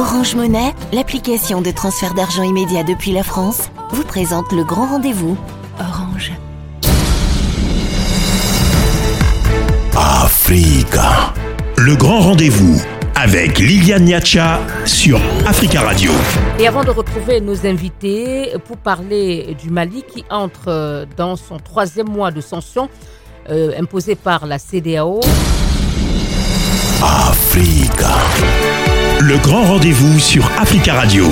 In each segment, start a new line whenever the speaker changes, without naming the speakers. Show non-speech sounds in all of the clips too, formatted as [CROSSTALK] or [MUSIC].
Orange Monnaie, l'application de transfert d'argent immédiat depuis la France, vous présente le grand rendez-vous. Orange.
Africa. Le grand rendez-vous avec Liliane Niacha sur Africa Radio.
Et avant de retrouver nos invités pour parler du Mali qui entre dans son troisième mois de sanctions euh, imposées par la CDAO.
Africa. Le grand rendez-vous sur Africa Radio.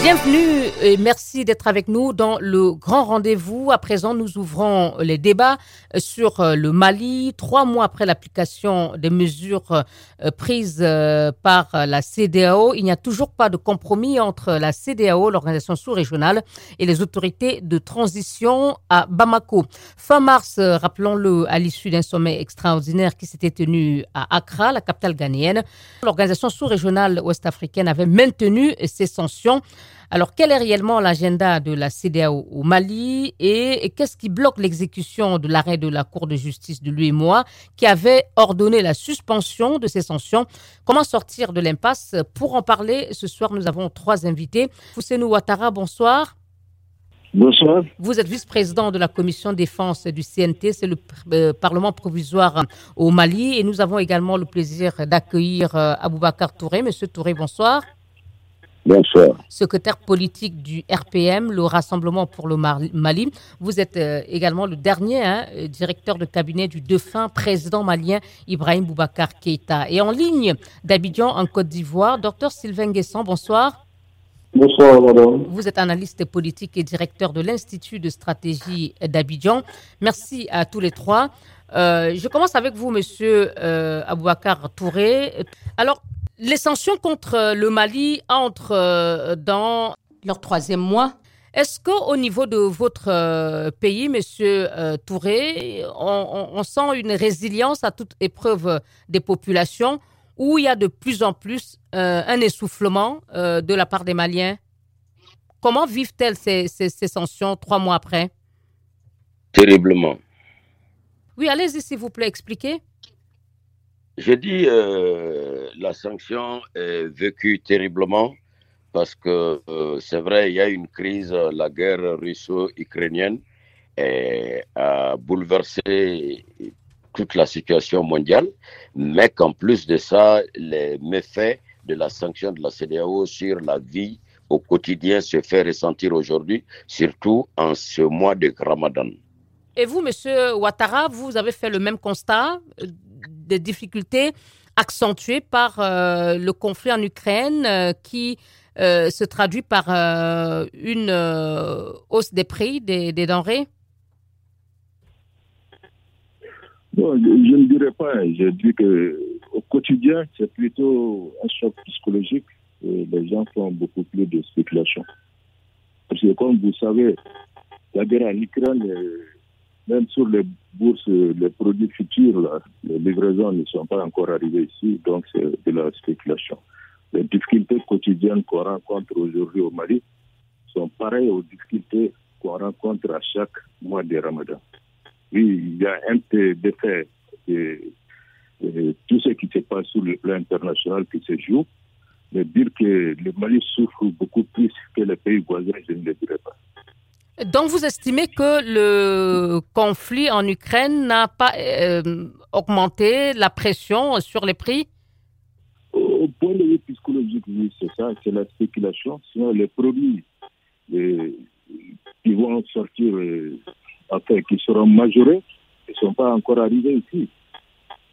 Bienvenue et merci d'être avec nous dans le grand rendez-vous. À présent, nous ouvrons les débats sur euh, le Mali. Trois mois après l'application des mesures euh, prises euh, par la CDAO, il n'y a toujours pas de compromis entre la CDAO, l'organisation sous-régionale, et les autorités de transition à Bamako. Fin mars, rappelons-le, à l'issue d'un sommet extraordinaire qui s'était tenu à Accra, la capitale ghanéenne, l'organisation sous-régionale ouest-africaine avait maintenu ses sanctions. Alors, quel est réellement l'agenda de la CDAO au Mali et, qu'est-ce qui bloque l'exécution de l'arrêt de la Cour de justice de l'UEMOA qui avait ordonné la suspension de ces sanctions? Comment sortir de l'impasse? Pour en parler, ce soir, nous avons trois invités. Fousseinou Ouattara, bonsoir.
Bonsoir.
Vous êtes vice-président de la commission défense du CNT, c'est le euh, Parlement provisoire au Mali. Et nous avons également le plaisir d'accueillir euh, Aboubacar Touré. Monsieur Touré, bonsoir.
Bonsoir.
Secrétaire politique du RPM, le Rassemblement pour le Mali. Vous êtes euh, également le dernier hein, euh, directeur de cabinet du défunt président malien Ibrahim Boubacar Keïta. Et en ligne d'Abidjan, en Côte d'Ivoire, docteur Sylvain Guesson, bonsoir.
Bonsoir, madame.
Vous êtes analyste politique et directeur de l'Institut de stratégie d'Abidjan. Merci à tous les trois. Euh, je commence avec vous, monsieur euh, Abouakar Touré. Alors, les sanctions contre le Mali entrent euh, dans leur troisième mois. Est-ce qu'au niveau de votre euh, pays, Monsieur euh, Touré, on, sent une résilience à toute épreuve des populations ou il y a de plus en plus un essoufflement de la part des Maliens? Comment vivent-elles ces, ces sanctions trois mois après?
Terriblement.
Oui, allez-y s'il vous plaît, expliquez.
Je dis euh, la sanction est vécue terriblement parce que euh, c'est vrai, il y a une crise, la guerre russo-ukrainienne a bouleversé toute la situation mondiale, mais qu'en plus de ça, les méfaits de la sanction de la CDAO sur la vie au quotidien se fait ressentir aujourd'hui, surtout en ce mois de Ramadan.
Et vous, Monsieur Ouattara, vous avez fait le même constat des difficultés accentuées par euh, le conflit en Ukraine euh, qui euh, se traduit par une hausse des prix des, denrées
je, ne dirais pas. Je dis que au quotidien, c'est plutôt un choc psychologique. les gens font beaucoup plus de spéculation. Parce que comme vous savez, la guerre en Ukraine même sur les bourses, les produits futurs, les livraisons ne sont pas encore arrivées ici, donc c'est de la spéculation. Les difficultés quotidiennes qu'on rencontre aujourd'hui au Mali sont pareilles aux difficultés qu'on rencontre à chaque mois de Ramadan. Oui, il y a un défait de, de, tout ce qui se passe sur le plan international qui se joue, mais dire que le Mali souffre beaucoup plus que les pays voisins, je ne le dirais pas.
Donc, vous estimez que le conflit en Ukraine n'a pas euh, augmenté la pression sur les prix?
Au point de vue psychologique, oui, c'est ça, c'est la spéculation. Sinon, les produits qui vont sortir, euh, enfin, qui seront majorés, ne sont pas encore arrivés ici.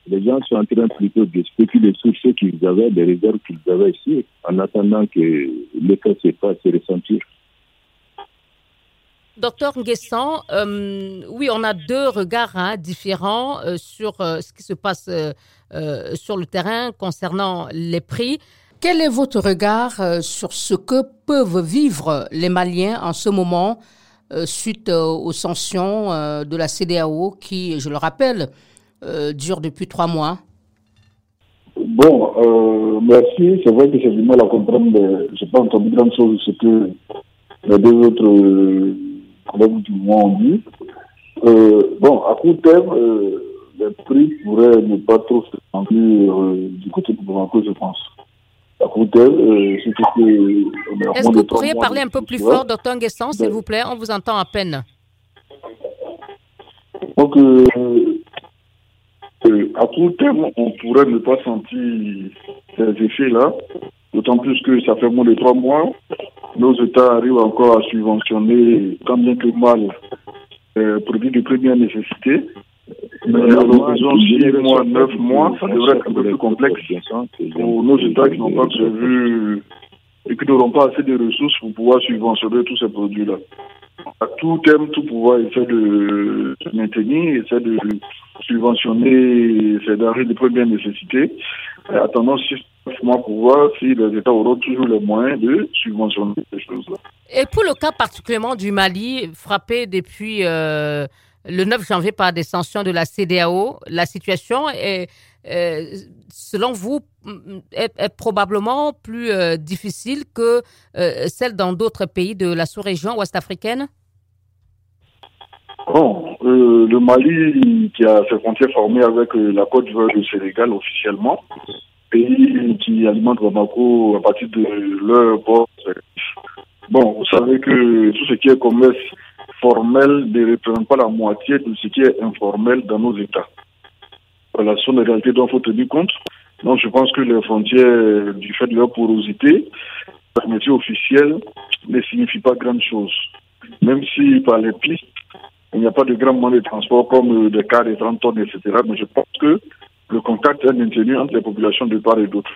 Les gens sont en train plutôt de spéculer sur ce qu'ils avaient, les réserves qu'ils avaient ici, en attendant que l'effet se fasse ressentir.
Docteur Nguessan, euh, oui, on a deux regards hein, différents euh, sur euh, ce qui se passe sur le terrain concernant les prix. Quel est votre regard sur ce que peuvent vivre les Maliens en ce moment suite aux sanctions de la CDAO qui, je le rappelle, durent depuis trois mois?
Bon, merci. C'est vrai que j'ai du mal à comprendre, je n'ai pas entendu grand-chose ce que les deux autres collègues du monde. Euh, bon, à court terme, euh, les prix pourraient ne pas trop se sentir euh, du côté de Bamako, je pense. À euh,
Est-ce que vous pourriez parler un peu plus fort, docteur s'il vous plaît? On vous entend à peine.
Donc, euh, à court terme, on pourrait ne pas sentir ces effets-là, d'autant plus que ça fait moins de trois mois. Nos États arrivent encore à subventionner tant bien que mal euh, produits de première nécessité. Mais à l'horizon 6 mois, 9 mois, ça devrait être un peu plus complexe pour nos États qui n'ont pas prévu et qui n'auront pas assez de ressources pour pouvoir subventionner tous ces produits-là. À tout terme, tout pouvoir essaie de maintenir, essaie de subventionner ces denrées de première nécessité, attendant 6 mois pour voir si les États auront toujours les moyens de subventionner ces choses-là.
Et pour le cas particulièrement du Mali, frappé depuis euh, le 9 janvier par des sanctions de la CDAO, la situation est, euh, selon vous, est, probablement plus euh, difficile que celle dans d'autres pays de la sous-région ouest-africaine?
Bon, le Mali, qui a ses frontières formées avec la Côte d'Ivoire et le Sénégal officiellement, qui alimente Bamako à partir de leur port Bon, vous savez que tout ce qui est commerce formel ne représente pas la moitié de ce qui est informel dans nos États. Voilà, ce sont des réalités dont il faut tenir compte. Donc, je pense que les frontières, du fait de leur porosité, la métier officielle ne signifie pas grand chose. Même si par les pistes, il n'y a pas de grand moyens de transport comme des cars de 30 tonnes, etc. Mais je pense que le contact est maintenu entre les populations de part et d'autre.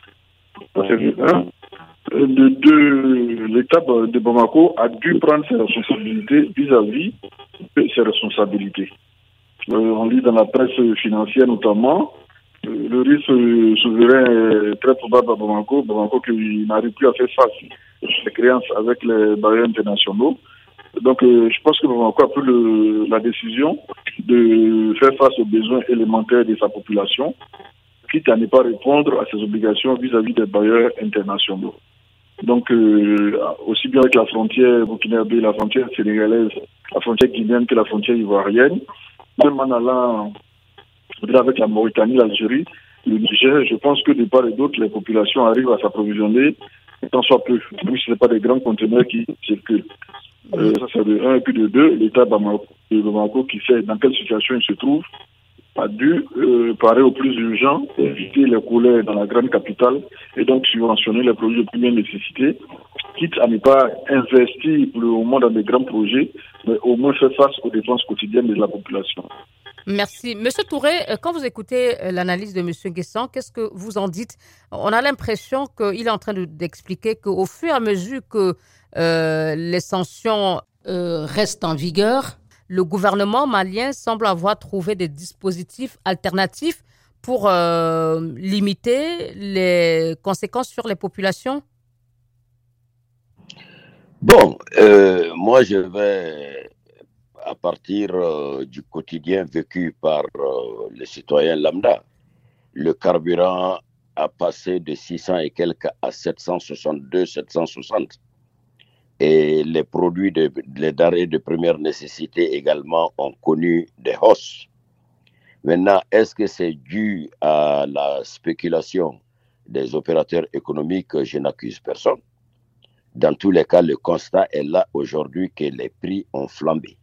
De deux, l'État de Bamako a dû prendre ses responsabilités vis-à-vis de ses responsabilités. Euh, on lit dans la presse financière notamment, euh, le risque souverain est très probable à Bamako, Bamako qui n'arrive plus à faire face à ses créances avec les barrières internationaux. Donc, euh, je pense que Bamako a pris la décision de faire face aux besoins élémentaires de sa population, quitte à ne pas répondre à ses obligations vis-à-vis des barrières internationaux. Donc, euh, aussi bien avec la frontière burkinabé, la frontière sénégalaise, la frontière guinéenne que la frontière ivoirienne, même en allant avec la Mauritanie, l'Algérie, le Niger, je pense que de part et d'autre, les populations arrivent à s'approvisionner, tant soit peu, même si ce n'est pas des grands conteneurs qui circulent. Euh, ça, c'est de un. Et puis de deux, l'État de Bamako qui sait dans quelle situation il se trouve, a dû euh, parer au plus urgent, éviter les couleurs dans la grande capitale et donc subventionner les produits de première nécessité, quitte à ne pas investir pour le moment dans des grands projets, mais au moins faire face aux dépenses quotidiennes de la population.
Merci. Monsieur Touré, euh, quand vous écoutez euh, l'analyse de Monsieur Guesson, qu'est-ce que vous en dites? On a l'impression qu'il est en train d'expliquer qu'au fur et à mesure que les sanctions restent en vigueur, le gouvernement malien semble avoir trouvé des dispositifs alternatifs pour euh, limiter les conséquences sur les populations?
Bon, euh, moi je vais, à partir euh, du quotidien vécu par les citoyens lambda, le carburant a passé de 600 et quelques à 762, 760 et les produits de, les denrées de première nécessité également ont connu des hausses. Maintenant, est-ce que c'est dû à la spéculation des opérateurs économiques Je n'accuse personne. Dans tous les cas, le constat est là aujourd'hui que les prix ont flambé.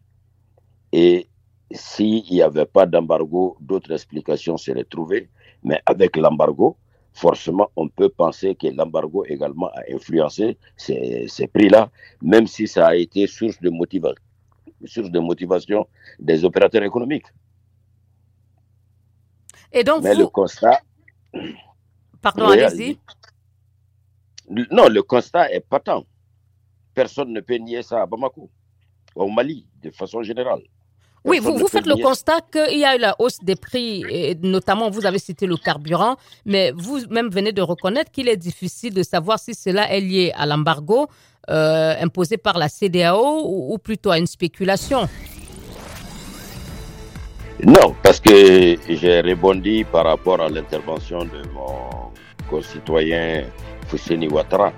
Et s'il n'y avait pas d'embargo, d'autres explications seraient trouvées. Mais avec l'embargo, forcément, on peut penser que l'embargo également a influencé ces, prix-là, même si ça a été source de, source de motivation des opérateurs économiques.
Et donc,
Mais le constat.
Pardon, allez-y.
Non, le constat est patent. Personne ne peut nier ça à Bamako, au Mali, de façon générale.
Oui, vous, vous faites le constat qu'il y a eu la hausse des prix, et notamment vous avez cité le carburant, mais vous-même venez de reconnaître qu'il est difficile de savoir si cela est lié à l'embargo euh, imposé par la CDAO ou, plutôt à une spéculation.
Non, parce que j'ai rebondi par rapport à l'intervention de mon concitoyen Fousseni Ouattara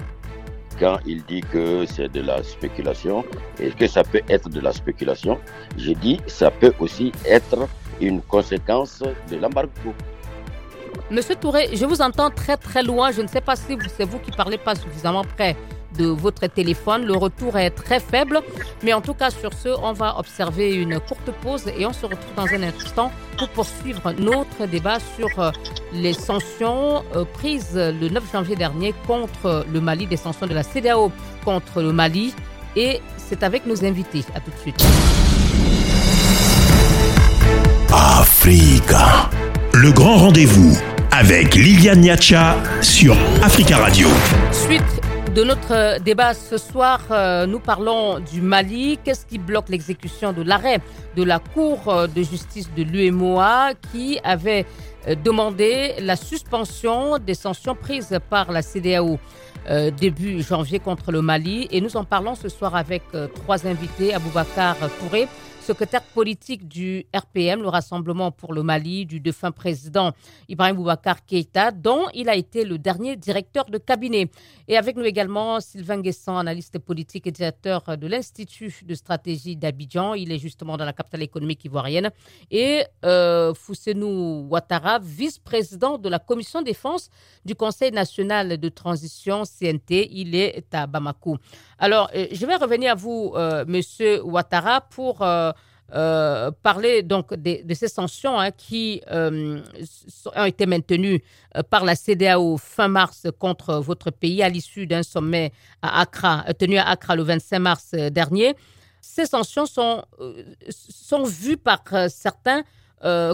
quand il dit que c'est de la spéculation et que ça peut être de la spéculation, j'ai dit ça peut aussi être une conséquence de l'embargo.
Monsieur Touré, je vous entends très très loin. Je ne sais pas si c'est vous qui parlez pas suffisamment près de votre téléphone. Le retour est très faible. Mais en tout cas, sur ce, on va observer une courte pause et on se retrouve dans un instant pour poursuivre notre débat sur euh, les sanctions euh, prises le 9 janvier dernier contre le Mali, des sanctions de la CDAO contre le Mali. Et c'est avec nos invités. À tout de suite.
Africa. Le grand rendez-vous avec Liliane Niacha sur Africa Radio.
Suite de notre débat ce soir, euh, nous parlons du Mali. Qu'est-ce qui bloque l'exécution de l'arrêt de la Cour euh, de justice de l'UMOA qui avait euh, demandé la suspension des sanctions prises par la CDAO début janvier contre le Mali? Et nous en parlons ce soir avec trois invités, Aboubacar Touré, secrétaire politique du RPM, le Rassemblement pour le Mali, du défunt président Ibrahim Boubacar Keïta, dont il a été le dernier directeur de cabinet. Et avec nous également Sylvain Guessant, analyste politique et directeur de l'Institut de stratégie d'Abidjan. Il est justement dans la capitale économique ivoirienne. Et euh, Ouattara, vice-président de la commission défense du Conseil national de transition CNT. Il est à Bamako. Alors, euh, je vais revenir à vous, euh, Monsieur Ouattara, pour euh, parler donc de, ces sanctions hein, qui ont été maintenues par la CDAO fin mars contre votre pays à l'issue d'un sommet à Accra, tenu à Accra le 25 mars dernier. Ces sanctions sont, sont vues par certains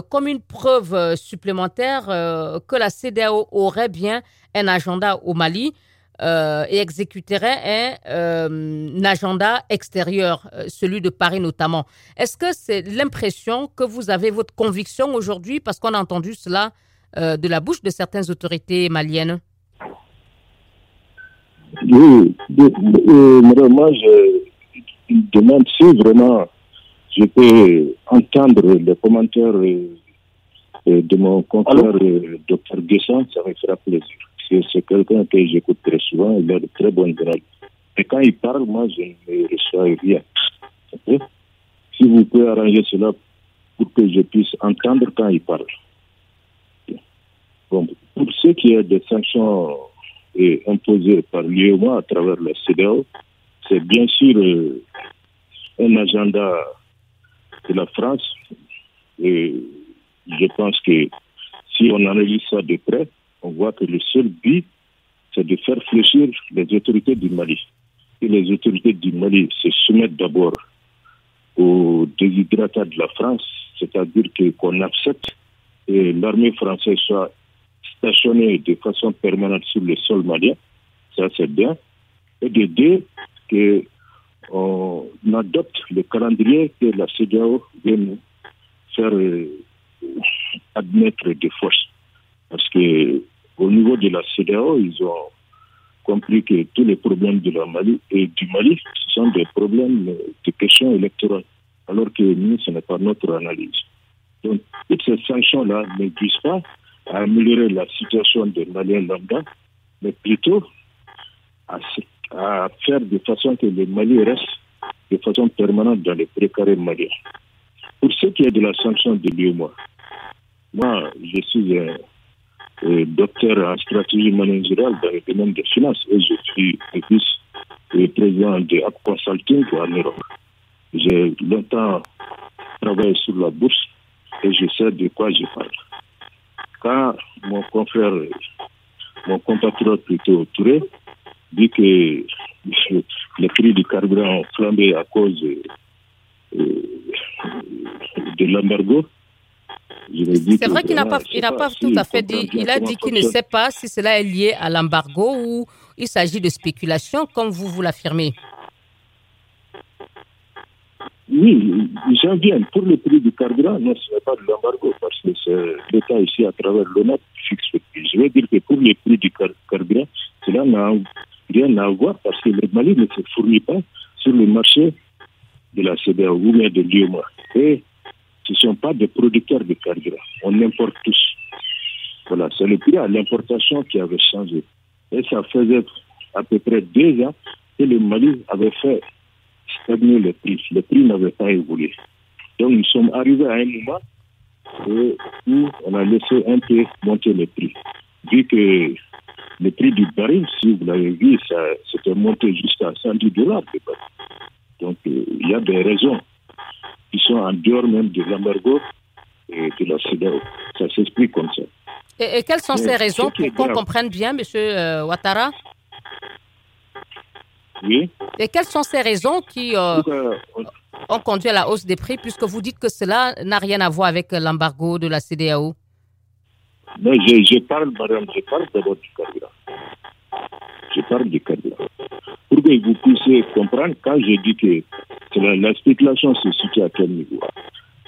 comme une preuve supplémentaire que la CDAO aurait bien un agenda au Mali. Euh, et exécuterait un, euh, agenda extérieur, euh, celui de Paris notamment. Est-ce que c'est l'impression que vous avez, votre conviction aujourd'hui, parce qu'on a entendu cela de la bouche de certaines autorités maliennes?
Oui, moi je demande si vraiment je peux entendre les commentaires de mon confrère, Dr Guesson, ça me fera plaisir c'est quelqu'un que j'écoute très souvent, il a de très bonnes grades. Et quand il parle, moi, je ne reçois rien. Si vous pouvez arranger cela pour que je puisse entendre quand il parle. Bon, pour ce qui est des sanctions euh, imposées par l'UEMA à travers la CEDEAO, c'est bien sûr euh, un agenda de la France. Et je pense que si on analyse ça de près, on voit que le seul but, c'est de faire fléchir les autorités du Mali. Et les autorités du Mali se soumettent d'abord aux déshydratats de la France, c'est-à-dire qu'on accepte que l'armée française soit stationnée de façon permanente sur le sol malien, ça c'est bien, et de deux, qu'on adopte le calendrier que la CDAO vient nous faire euh, admettre de force. Parce que au niveau de la CDAO, ils ont compris que tous les problèmes de la Mali et du Mali, ce sont des problèmes de questions électorales, alors que nous, ce n'est pas notre analyse. Donc, toutes ces sanctions-là ne visent pas à améliorer la situation des Maliens lambda, mais plutôt à, faire de façon que le Mali reste de façon permanente dans les précarés maliens. Pour ce qui est de la sanction de l'UMA, moi, je suis un docteur en stratégie managériale dans le domaine des finances et je suis vice-président de App Consulting en Europe. J'ai longtemps travaillé sur la bourse et je sais de quoi je parle. Quand mon confrère, mon compatriote plutôt Touré, dit que [LAUGHS] les prix du carburant ont flambé à cause euh, de l'embargo,
c'est vrai qu'il n'a pas, il n'a pas tout à fait dit. Il a dit qu'il ne sait pas si cela est lié à l'embargo ou il s'agit de spéculation, comme vous vous l'affirmez.
Oui, j'en viens. Pour le prix du carburant, non, ce n'est pas de l'embargo, parce que c'est l'État ici, à travers l'ONAP, fixe le prix. Je veux dire que pour le prix du carburant, cela n'a rien à voir, parce que le Mali ne se fournit pas sur le marché de la CBA ou bien de l'IOMA. Et ce ne sont pas des producteurs de carburant. On importe tous. Voilà, c'est le prix à l'importation qui avait changé. Et ça faisait à peu près deux ans que le Mali avait fait stagner le prix. Le prix n'avait pas évolué. Donc nous sommes arrivés à un moment où on a laissé un peu monter les prix. Vu que le prix du baril, si vous l'avez vu, ça c'était monté jusqu'à 110 dollars. Donc euh, il y a des raisons qui sont en dehors même de l'embargo et de la CEDEAO. Ça s'explique comme ça.
Et, quelles sont ces raisons pour qu'on comprenne bien, M. Euh, Ouattara?
Oui.
Et quelles sont ces raisons qui euh, ont conduit à la hausse des prix, puisque vous dites que cela n'a rien à voir avec l'embargo de la CDAO?
Non, je, parle, madame, je parle d'abord du carburant. Je parle du carburant. Pour que vous puissiez comprendre, quand je dis que la, spéculation se situe à quel niveau?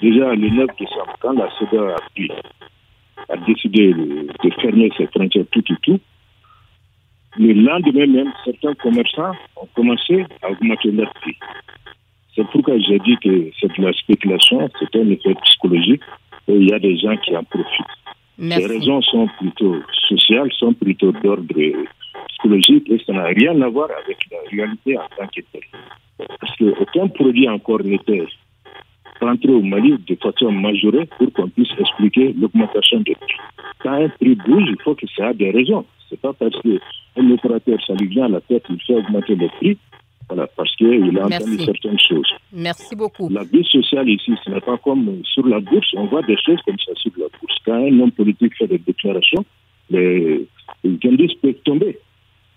Déjà, le 9 décembre, quand la CDAO a a décidé de, fermer ses frontières tout et tout, le lendemain même, certains commerçants ont commencé à augmenter leurs prix. C'est pourquoi j'ai dit que c'est de la spéculation, c'est un effet psychologique et il y a des gens qui en profitent. Les raisons sont plutôt sociales, sont plutôt d'ordre psychologique et ça n'a rien à voir avec la réalité en tant que telle. Parce qu'aucun produit encore n'était rentrer au Mali de façon majorée pour qu'on puisse expliquer l'augmentation des prix. Quand un prix bouge, il faut que ça ait des raisons. C'est pas parce qu'un opérateur, ça lui vient à la tête, il fait augmenter les prix. Voilà, parce qu'il a entendu certaines choses.
Merci beaucoup.
La vie sociale ici, ce n'est pas comme sur la bourse. On voit des choses comme ça sur la bourse. Quand un homme politique fait des déclarations, les, les indices peuvent tomber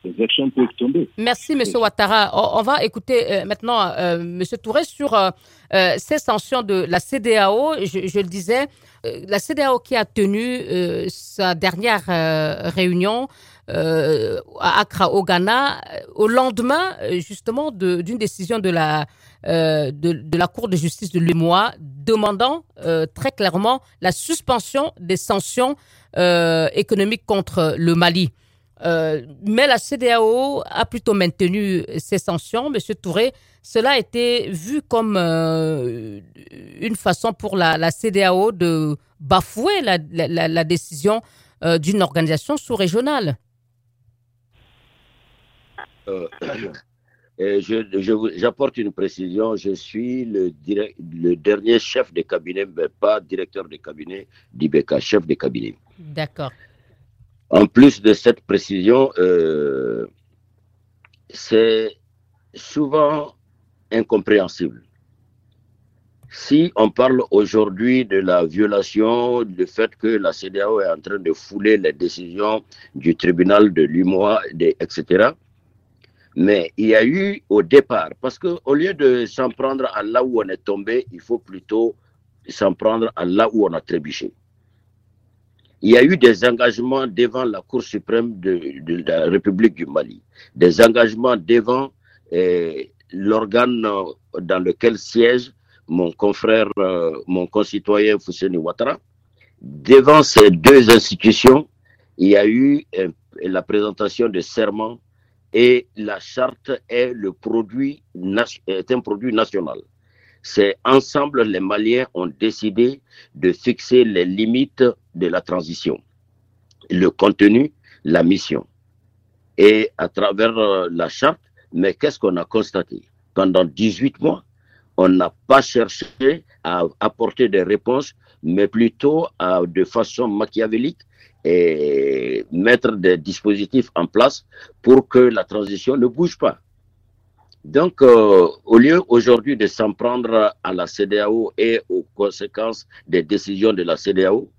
les actions peuvent tomber.
Merci, M. Ouattara. On, va écouter euh, maintenant euh, M. Touré sur euh, ces sanctions de la CDAO. Je, le disais, la CDAO qui a tenu sa dernière réunion à Accra, au Ghana, au lendemain justement d'une décision de la, de, de, la Cour de justice de l'UMOA demandant très clairement la suspension des sanctions économiques contre le Mali. Euh, mais la CDAO a plutôt maintenu ses sanctions. Monsieur Touré, cela a été vu comme euh, une façon pour la, la CDAO de bafouer la, la, décision euh, d'une organisation sous-régionale. [COUGHS]
J'apporte une précision. Je suis le, le, dernier chef de cabinet, mais pas directeur de cabinet d'IBK, chef de cabinet.
D'accord.
En plus de cette précision, euh, c'est souvent incompréhensible. Si on parle aujourd'hui de la violation, du fait que la CDAO est en train de fouler les décisions du tribunal de l'UMOA, etc., mais il y a eu au départ, parce qu'au lieu de s'en prendre à là où on est tombé, il faut plutôt s'en prendre à là où on a trébuché il y a eu des engagements devant la Cour suprême de, la République du Mali, des engagements devant eh, l'organe dans lequel siège mon confrère, euh, mon concitoyen Fousseni Ouattara. Devant ces deux institutions, il y a eu eh, la présentation de serments et la charte est, le produit, est un produit national c'est ensemble les Maliens ont décidé de fixer les limites de la transition, le contenu, la mission. Et à travers euh, la charte, mais qu'est-ce qu'on a constaté? Pendant 18 mois, on n'a pas cherché à apporter des réponses, mais plutôt de façon machiavélique et mettre des dispositifs en place pour que la transition ne bouge pas. Donc, euh, au lieu aujourd'hui de s'en prendre à la CDAO et aux conséquences des décisions de la CDAO,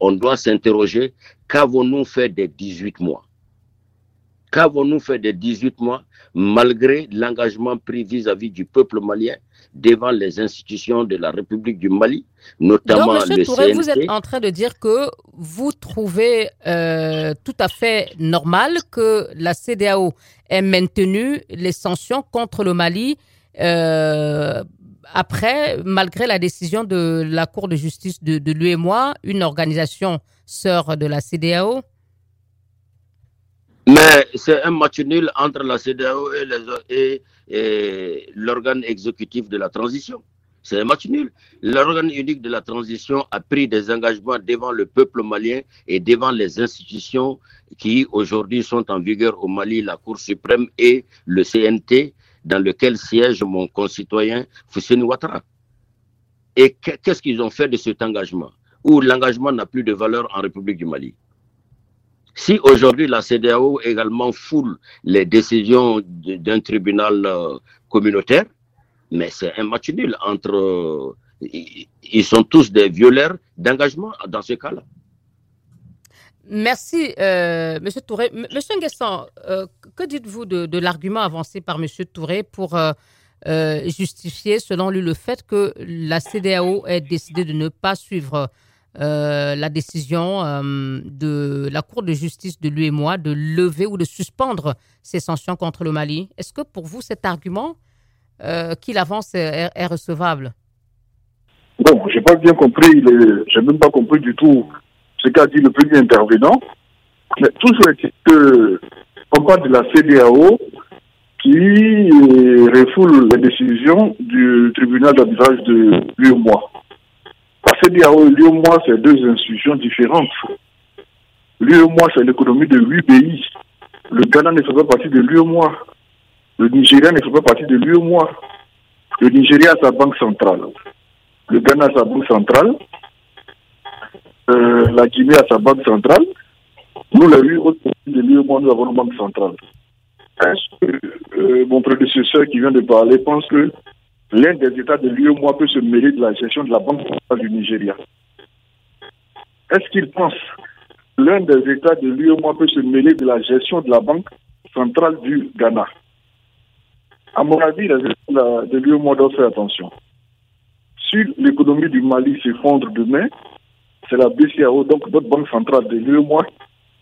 on doit s'interroger qu'avons-nous fait des 18 mois? Qu'avons-nous fait des 18 mois malgré l'engagement pris vis-à-vis du peuple malien devant les institutions de la République du Mali, notamment Donc, le Touré,
Vous êtes en train de dire que vous trouvez euh, tout à fait normal que la CDAO ait maintenu les sanctions contre le Mali euh, après, malgré la décision de la Cour de justice de, de l'UEMOA, une organisation sœur de la CDAO
mais c'est un match nul entre la CDAO et, l'organe exécutif de la transition. C'est un match nul. L'organe unique de la transition a pris des engagements devant le peuple malien et devant les institutions qui aujourd'hui sont en vigueur au Mali, la Cour suprême et le CNT, dans lequel siège mon concitoyen Fousseni Ouattara. Et qu'est-ce qu'ils ont fait de cet engagement? Où l'engagement n'a plus de valeur en République du Mali. Si aujourd'hui la CDAO également foule les décisions d'un tribunal euh, communautaire, mais c'est un match nul entre... Euh, ils sont tous des violeurs d'engagement dans ce cas-là.
Merci, euh, Monsieur Touré. Monsieur Nguessan, que dites-vous de, l'argument avancé par Monsieur Touré pour justifier, selon lui, le fait que la CDAO ait décidé de ne pas suivre euh, la décision euh, de la Cour de justice de l'UEMOA de lever ou de suspendre ces sanctions contre le Mali. Est-ce que pour vous, cet argument euh, qu'il avance est, recevable?
Bon, je n'ai pas bien compris, je n'ai même pas compris du tout ce qu'a dit le premier intervenant. Mais tout est que on parle de la CDAO qui refoule les décisions du tribunal d'arbitrage de l'UEMOA. La CDAO et l'UEMOA, c'est deux institutions différentes. L'UEMOA, c'est l'économie de huit pays. Le Ghana ne fait pas partie de l'UEMOA. Le Nigeria ne fait pas partie de l'UEMOA. Le Nigeria a sa banque centrale. Le Ghana a sa banque centrale. Euh, la Guinée a sa banque centrale. Nous, les huit autres pays de l'UEMOA, nous avons une banque centrale. Que euh, mon prédécesseur qui vient de parler pense que l'un des États de l'UE-MOA peut se mêler de la gestion de la Banque centrale du Nigeria. Est-ce qu'il pense l'un des États de l'UE-MOA peut se mêler de la gestion de la Banque centrale du Ghana? À mon avis, les États de l'UE-MOA doivent faire attention. Si l'économie du Mali s'effondre demain, c'est la BCAO, donc notre banque centrale de l'UE-MOA,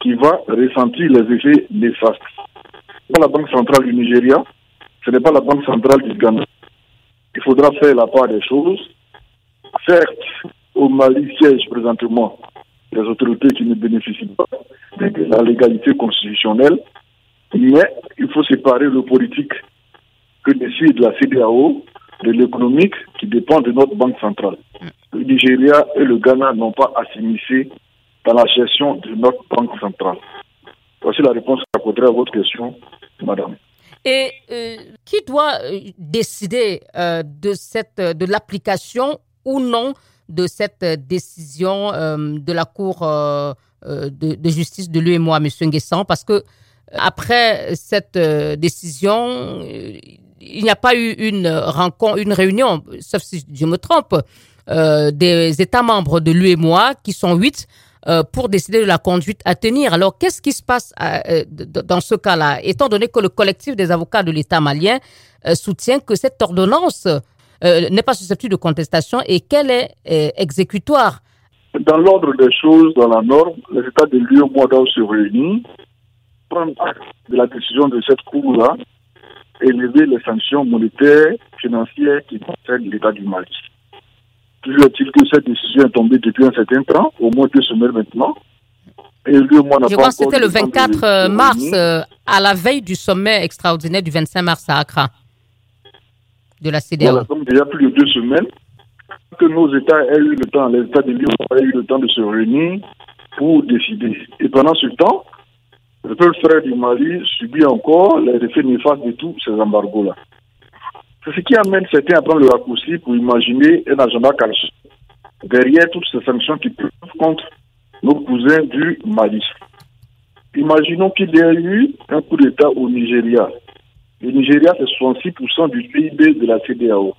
qui va ressentir les effets néfastes. Pas la banque centrale du Nigeria, ce n'est pas la banque centrale du Ghana il faudra faire la part des choses. Certes, au Mali siège présentement les autorités qui ne bénéficient pas de la légalité constitutionnelle, mais il faut séparer le politique que décide la CDAO de l'économique qui dépend de notre banque centrale. Le Nigeria et le Ghana n'ont pas à s'immiscer dans la gestion de notre banque centrale. Voici la réponse à votre question, madame.
Et euh, qui doit euh, décider euh, de, cette, de l'application ou non de cette décision de la Cour de, justice de l'UEMOA, M. Nguessan? Parce que après cette décision, il n'y a pas eu une rencontre, une réunion, sauf si je me trompe, des États membres de l'UEMOA, qui sont huit, euh, pour décider de la conduite à tenir. Alors, qu'est-ce qui se passe euh, euh, dans ce cas-là, étant donné que le collectif des avocats de l'État malien soutient que cette ordonnance n'est pas susceptible de contestation et qu'elle est exécutoire
Dans l'ordre des choses, dans la norme, les États de l'UE doivent se réunir, prendre acte de la décision de cette Cour-là et lever les sanctions monétaires, financières qui concernent l'État du Mali. Toujours est-il que cette décision est tombée depuis un certain temps, au moins deux semaines maintenant.
Et lui, moi, Je crois que c'était le 24 euh, mars, euh, à la veille du sommet extraordinaire du 25 mars à Accra, de la CDAO.
Voilà, donc déjà plus de deux semaines que nos États aient eu le temps, les États de l'Union aient eu le temps de se réunir pour décider. Et pendant ce temps, le peuple frère du Mali subit encore les effets néfastes de tous ces embargos-là. C'est ce qui amène certains à prendre le raccourci pour imaginer un agenda caché derrière toutes ces sanctions qui peuvent contre nos cousins du Mali. Imaginons qu'il y ait eu un coup d'État au Nigeria. Le Nigeria, c'est 66% du PIB de la CDAO.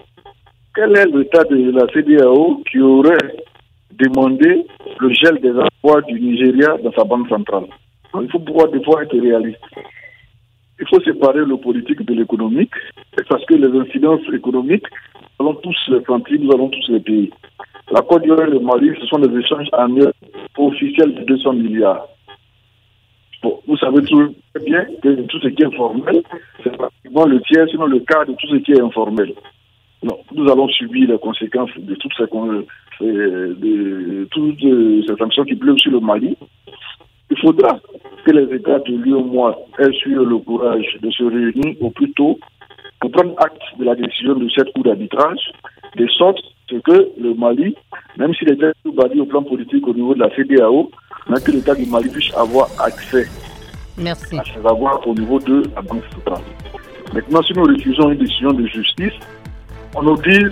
Quel est l'état de la CDAO qui aurait demandé le gel des emplois du Nigeria dans sa banque centrale? Il faut pouvoir des fois être réaliste. Il faut séparer le politique de l'économique, parce que les incidences économiques, nous allons tous les sentir, nous allons tous les payer. La Côte d'Ivoire et le Mali, ce sont des échanges annuels officiels de 200 milliards. vous savez très bien que tout ce qui est informel, c'est pratiquement le tiers, sinon le quart de tout ce qui est informel. nous allons subir les conséquences de toutes ces, de toutes ces sanctions qui pleuvent sur le Mali. Il faudra que les États de l'UOMOA aient eu le courage de se réunir au plus tôt pour prendre acte de la décision de cette cour d'arbitrage, de sorte que le Mali, même s'il était tout au plan politique au niveau de la CDAO, mais que l'État du Mali puisse avoir accès
Merci.
à ses avoirs au niveau de la Banque centrale. Maintenant, si nous refusons une décision de justice, on nous dit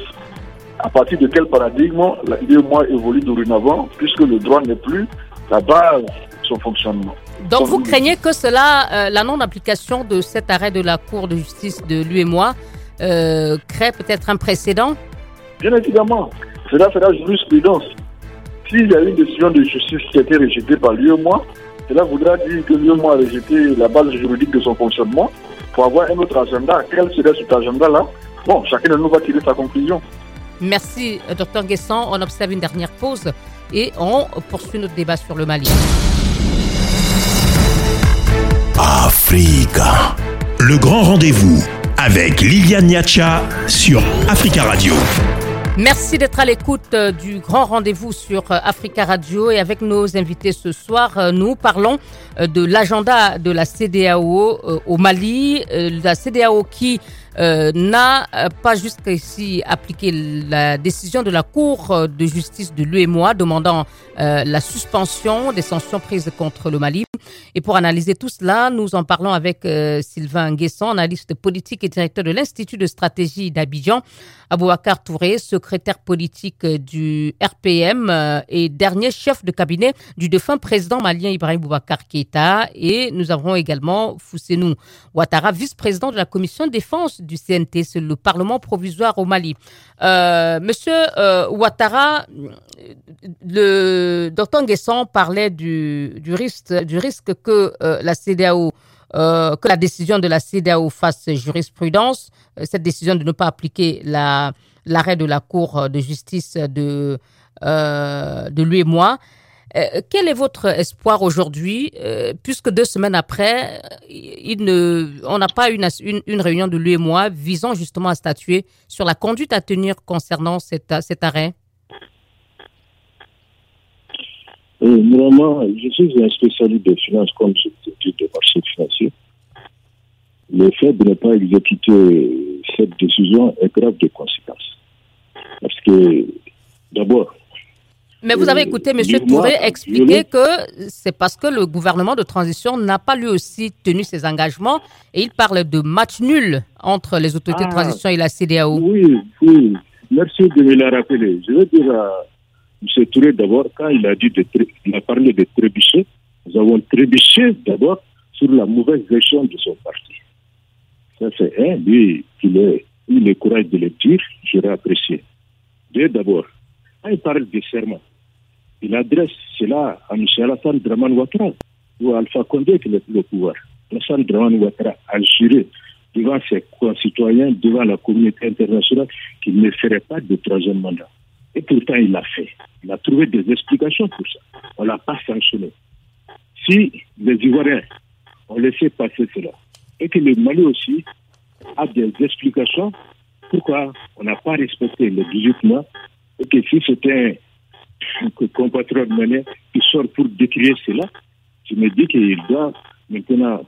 à partir de quel paradigme mois évolue dorénavant, puisque le droit n'est plus la base son fonctionnement.
Donc vous craignez que cela, euh, la non-application de cet arrêt de la Cour de justice de l'UEMOA euh, crée peut-être un précédent?
Bien évidemment, cela fera jurisprudence. S'il y a une décision de justice qui a été rejetée par l'UEMOA, cela voudra dire que l'UEMOA a rejeté la base juridique de son fonctionnement pour avoir un autre agenda. Quel serait cet agenda-là? Bon, chacun de nous va tirer sa conclusion.
Merci, euh, docteur Guesson. On observe une dernière pause et on poursuit notre débat sur le Mali.
Africa. Le grand rendez-vous avec Liliane Niacha sur Africa Radio.
Merci d'être à l'écoute euh, du grand rendez-vous sur euh, Africa Radio et avec nos invités ce soir, euh, nous parlons de l'agenda de la CDAO au Mali, la CDAO qui n'a pas jusqu'ici appliqué la décision de la Cour de justice de l'UEMOA demandant la suspension des sanctions prises contre le Mali. Et pour analyser tout cela, nous en parlons avec Sylvain Guesson, analyste politique et directeur de l'Institut de stratégie d'Abidjan, Abouakar Touré, secrétaire politique du RPM et dernier chef de cabinet du défunt président malien Ibrahim Boubacar Keïta. Et nous avons également Foussenou Ouattara, vice-président de la commission de défense du CNT, le Parlement provisoire au Mali. Euh, monsieur euh, Ouattara, le docteur Nguesson parlait du, risque, que euh, la CDAO que la décision de la CDAO fasse jurisprudence, cette décision de ne pas appliquer l'arrêt de la Cour de justice de, de lui et moi. Euh, quel est votre espoir aujourd'hui, euh, puisque deux semaines après, on n'a pas une, une, réunion de lui et moi visant justement à statuer sur la conduite à tenir concernant cet arrêt
Normalement, je suis un spécialiste des finances comme je dis des marchés financiers. Le fait de ne pas exécuter cette décision est grave de conséquences. Parce que, d'abord,
mais vous avez euh, écouté M. Touré expliquer que c'est parce que le gouvernement de transition n'a pas lui aussi tenu ses engagements et il parle de match nul entre les autorités de ah. transition et la CDAO.
Oui, oui. Merci de me le rappeler. Je veux dire à M. Touré d'abord, quand il a, dit de, il a parlé de trébucher, nous avons trébuché d'abord sur la mauvaise gestion de son parti. Ça, c'est un. Lui, il a eu le courage de le dire, j'aurais apprécié. D'abord, quand il parle de serment, il adresse cela à M. Alassane Draman Ouattara ou à Alpha Condé qui est le pouvoir. Alassane Draman Ouattara a juré devant ses concitoyens, devant la communauté internationale, qu'il ne ferait pas de troisième mandat. Et pourtant, il l'a fait. Il a trouvé des explications pour ça. On ne l'a pas sanctionné. Si les Ivoiriens ont laissé passer cela, et que le Mali aussi a des explications pourquoi on n'a pas respecté les 18 mois, et que si c'était que compatriote malien qui sort pour décrire cela, je me dis qu'il doit maintenant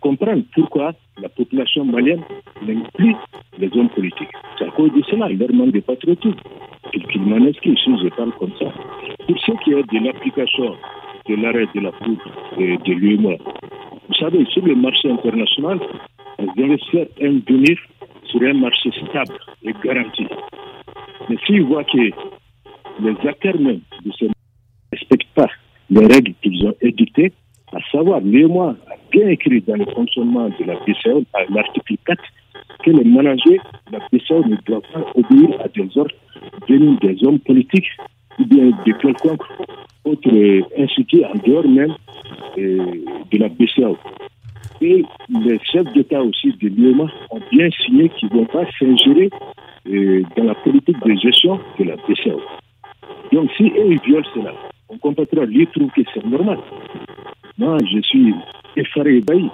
comprendre pourquoi la population malienne n'aime plus les hommes politiques. C'est à cause de cela, il leur manque de patriotisme. Qu'ils excusent si je parle comme ça. Pour ce qui est de l'application de l'arrêt de la Cour euh, de l'UMA, vous savez, sur le marché international, les investisseurs aiment venir sur un marché stable et garanti. Mais s'ils voient que les acteurs même ne respectent pas les règles qu'ils ont édictées, à savoir, moi a bien écrit dans le fonctionnement de la BCE, à l'article 4, que les managers de la BCE ne doivent pas obéir à des ordres venus des hommes politiques ou bien de quelconque autre institut en dehors même euh, de la BCE. Et les chefs d'État aussi de l'UEMA ont bien signé qu'ils ne vont pas s'ingérer euh, dans la politique de gestion de la BCE. Donc, si eux, violent cela, on compatriote, lui, trouve que c'est normal. Moi, je suis effaré, ébahi.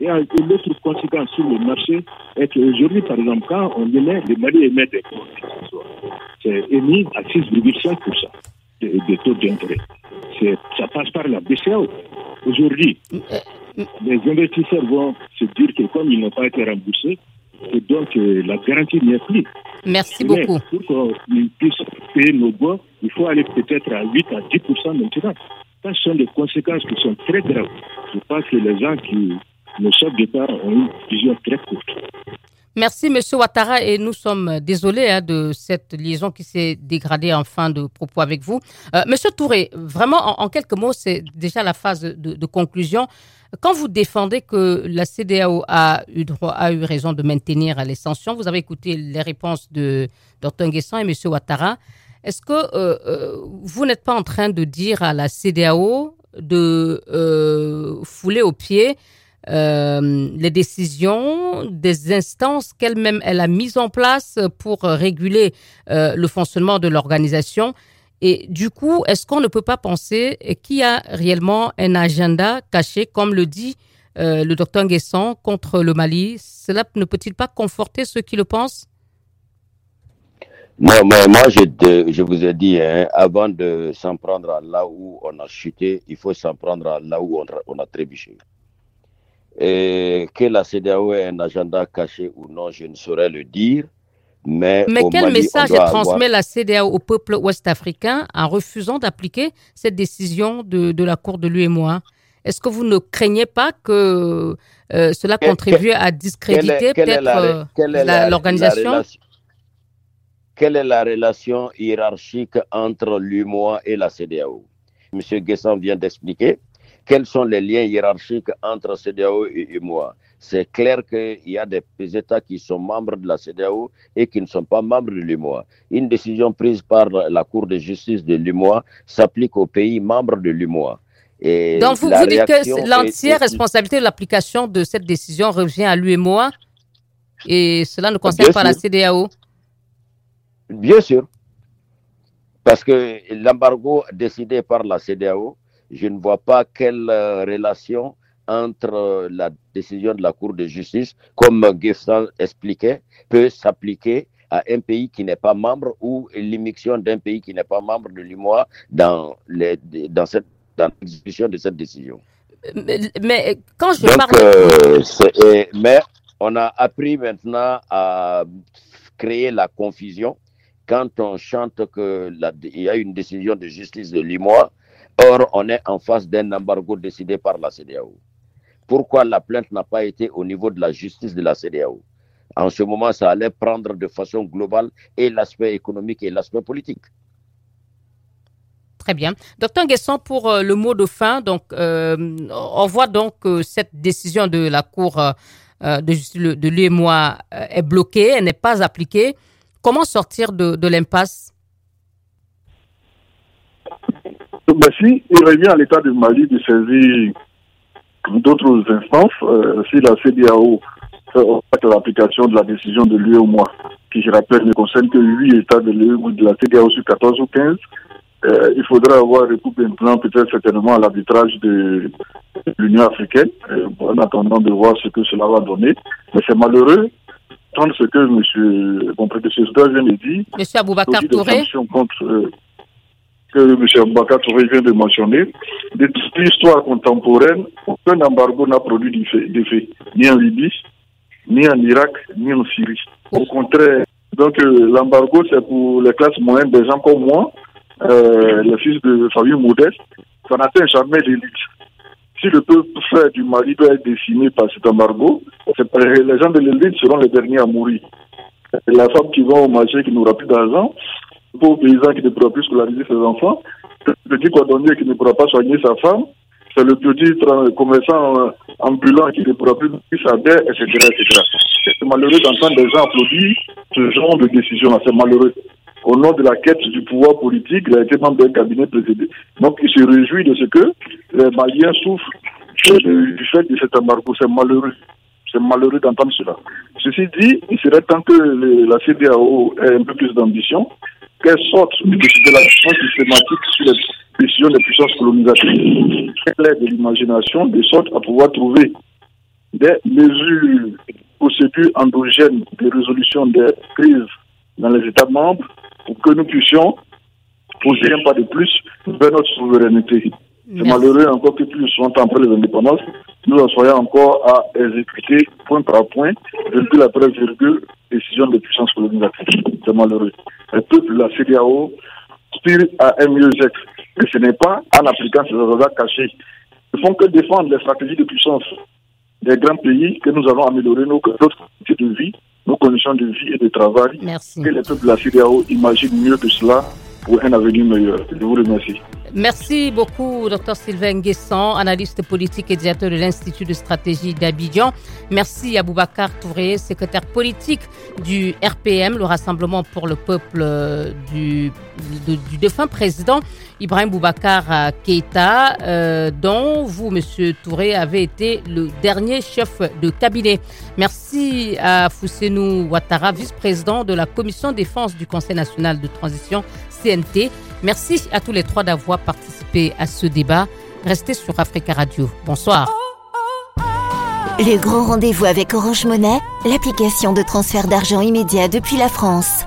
Et l'autre conséquence sur le marché est qu'aujourd'hui, par exemple, quand on émet, le Mali émet des fonds, c'est émis à 6,5% de, de taux d'intérêt. Ça passe par la BCAO. Aujourd'hui, les investisseurs vont se dire que comme ils n'ont pas été remboursés, et donc euh, la garantie n'y est plus.
Merci beaucoup.
Pour qu'on puisse payer nos bois, il faut aller peut-être à 8 à 10% maintenant. Ça, ce sont des conséquences qui sont très graves. Je pense que les gens qui, nos chefs d'État ont une vision très courte.
Merci, Monsieur Ouattara, et nous sommes désolés hein, de cette liaison qui s'est dégradée en fin de propos avec vous. Euh, Monsieur Touré, vraiment, en, quelques mots, c'est déjà la phase de, conclusion. Quand vous défendez que la CDAO a eu, droit, a eu raison de maintenir les sanctions, vous avez écouté les réponses de Dr et Monsieur Ouattara. Est-ce que euh, euh, vous n'êtes pas en train de dire à la CDAO de fouler au pied euh, les décisions des instances qu'elle-même elle a mises en place pour réguler euh, le fonctionnement de l'organisation? Et du coup, est-ce qu'on ne peut pas penser qu'il y a réellement un agenda caché, comme le dit euh, le docteur Nguesson, contre le Mali? Cela ne peut-il pas conforter ceux qui le pensent?
Moi, moi je, je, vous ai dit, hein, avant de s'en prendre à là où on a chuté, il faut s'en prendre à là où on, on a trébuché. Et que la CDAO ait un agenda caché ou non, je ne saurais le dire. Mais,
mais quel message transmet la CDAO au peuple ouest-africain en refusant d'appliquer cette décision de, de la Cour de l'UEMOA? Est-ce que vous ne craignez pas que euh, cela contribue à discréditer peut-être l'organisation?
Quelle est la relation hiérarchique entre l'UEMOA et la CDAO Monsieur Guesson vient d'expliquer. Quels sont les liens hiérarchiques entre CDAO et moi C'est clair qu'il y a des États qui sont membres de la CDAO et qui ne sont pas membres de l'UMOA. Une décision prise par la Cour de justice de l'UMOA s'applique aux pays membres de l'UMOA.
Donc vous, vous dites que l'entière responsabilité de l'application de cette décision revient à l'UMOA et cela ne concerne pas la CDAO
Bien sûr. Parce que l'embargo décidé par la CDAO je ne vois pas quelle euh, relation entre euh, la décision de la Cour de justice, comme Gustin expliquait, peut s'appliquer à un pays qui n'est pas membre ou l'émission d'un pays qui n'est pas membre de l'UMOA dans, les, dans, cette, dans l'exécution de cette décision.
Mais, quand je
parle... Euh, mais on a appris maintenant à créer la confusion quand on chante qu'il y a une décision de justice de l'UMOA Or, on est en face d'un embargo décidé par la CDAO. Pourquoi la plainte n'a pas été au niveau de la justice de la CDAO En ce moment, ça allait prendre de façon globale et l'aspect économique et l'aspect politique.
Très bien. Docteur Guesson, pour euh, le mot de fin, donc, euh, on voit donc que cette décision de la Cour euh, de justice de est bloquée, elle n'est pas appliquée. Comment sortir de l'impasse?
Mais si il revient à l'État du Mali de saisir d'autres instances, euh, si la CDAO fait l'application de la décision de l'UE qui je rappelle ne concerne que 8 États de l'UE ou de la CDAO sur 14 ou 15, euh, il faudra avoir recours maintenant peut-être certainement à l'arbitrage de, l'Union africaine, euh, en attendant de voir ce que cela va donner. Mais c'est malheureux, tant ce que M. mon prédécesseur vient de dire.
M. Aboubacar Touré.
Contre, que M. Bakar vient de mentionner, de toute l'histoire contemporaine, aucun embargo n'a produit d'effet, ni en Libye, ni en Irak, ni en Syrie. Au contraire, donc euh, l'embargo, c'est pour les classes moyennes, des gens comme moi, euh, les fils de famille modeste, ça n'atteint jamais l'élite. Si le peuple frère du Mali doit être décimé par cet embargo, les gens de l'élite seront les derniers à mourir. la femme qui va au marché qui n'aura plus d'argent, pauvre paysan qui ne pourra plus scolariser ses enfants, le petit cordonnier qui ne pourra pas soigner sa femme, c'est le petit commerçant euh, ambulant qui ne pourra plus sa dette, etc. C'est malheureux d'entendre des gens applaudir ce genre de décision. C'est malheureux. Au nom de la quête du pouvoir politique, il a été membre d'un cabinet précédé. Donc il se réjouit de ce que les Maliens souffrent du fait de cet embargo. C'est malheureux. C'est malheureux d'entendre cela. Ceci dit, il serait temps que la CDAO ait un peu plus d'ambition qu'elle sorte de, de l'action systématique sur les décisions des puissances colonisatrices, qu'elle ait de l'imagination, de sorte à pouvoir trouver des mesures, procédures endogènes de résolution des crises dans les États membres pour que nous puissions poser un pas de plus vers notre souveraineté. C'est malheureux encore que plus souvent après les indépendances, nous en soyons encore à exécuter point par point, virgule après virgule, décision de puissance colonisatrice. C'est malheureux. Le peuple de la CDAO aspire à un mieux-être. Et ce n'est pas en appliquant ces agendas cachés. Ils ne font que défendre les stratégies de puissance des grands pays que nous allons améliorer nos, notre de vie, nos conditions de vie et de travail.
Merci.
Que les peuples de la CDAO imaginent mieux que cela pour un avenir meilleur. Je vous remercie.
Merci beaucoup, Dr Sylvain Guesson, analyste politique et directeur de l'Institut de stratégie d'Abidjan. Merci à Boubacar Touré, secrétaire politique du RPM, le Rassemblement pour le peuple euh, du, du défunt président Ibrahim Boubacar Keïta, euh, dont vous, Monsieur Touré, avez été le dernier chef de cabinet. Merci à Fousenou Ouattara, vice-président de la commission défense du Conseil national de transition Merci à tous les trois d'avoir participé à ce débat. Restez sur Africa Radio. Bonsoir.
Le grand rendez-vous avec Orange Monnaie, l'application de transfert d'argent immédiat depuis la France.